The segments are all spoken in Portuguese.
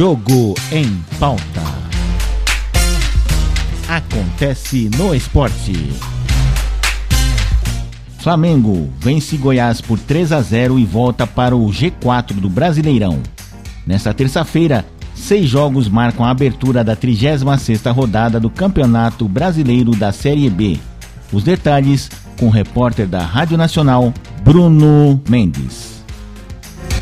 Jogo em pauta. Acontece no esporte. Flamengo vence Goiás por 3 a 0 e volta para o G4 do Brasileirão. Nesta terça-feira, seis jogos marcam a abertura da 36ª rodada do Campeonato Brasileiro da Série B. Os detalhes com o repórter da Rádio Nacional, Bruno Mendes.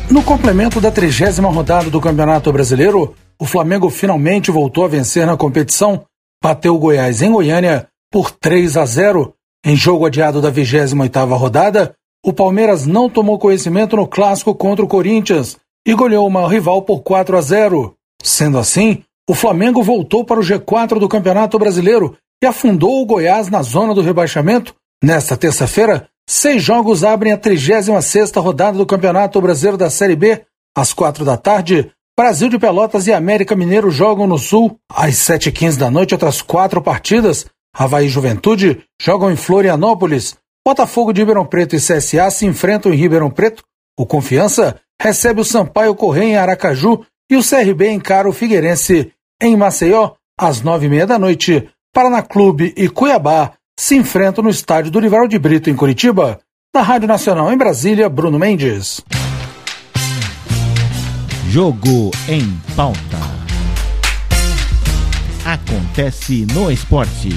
No complemento da trigésima rodada do Campeonato Brasileiro, o Flamengo finalmente voltou a vencer na competição, bateu o Goiás em Goiânia por 3 a 0. Em jogo adiado da 28ª rodada, o Palmeiras não tomou conhecimento no clássico contra o Corinthians e goleou o maior rival por 4 a 0. Sendo assim, o Flamengo voltou para o G4 do Campeonato Brasileiro e afundou o Goiás na zona do rebaixamento. Nesta terça-feira, Seis jogos abrem a 36ª rodada do Campeonato Brasileiro da Série B. Às quatro da tarde, Brasil de Pelotas e América Mineiro jogam no Sul. Às 7h15 da noite, outras quatro partidas. Havaí Juventude jogam em Florianópolis. Botafogo de Ribeirão Preto e CSA se enfrentam em Ribeirão Preto. O Confiança recebe o Sampaio Correia em Aracaju e o CRB encara o Figueirense em Maceió às nove e meia da noite. Paraná Clube e Cuiabá se enfrentam no estádio do Rival de Brito, em Curitiba. Na Rádio Nacional em Brasília, Bruno Mendes. Jogo em pauta. Acontece no esporte.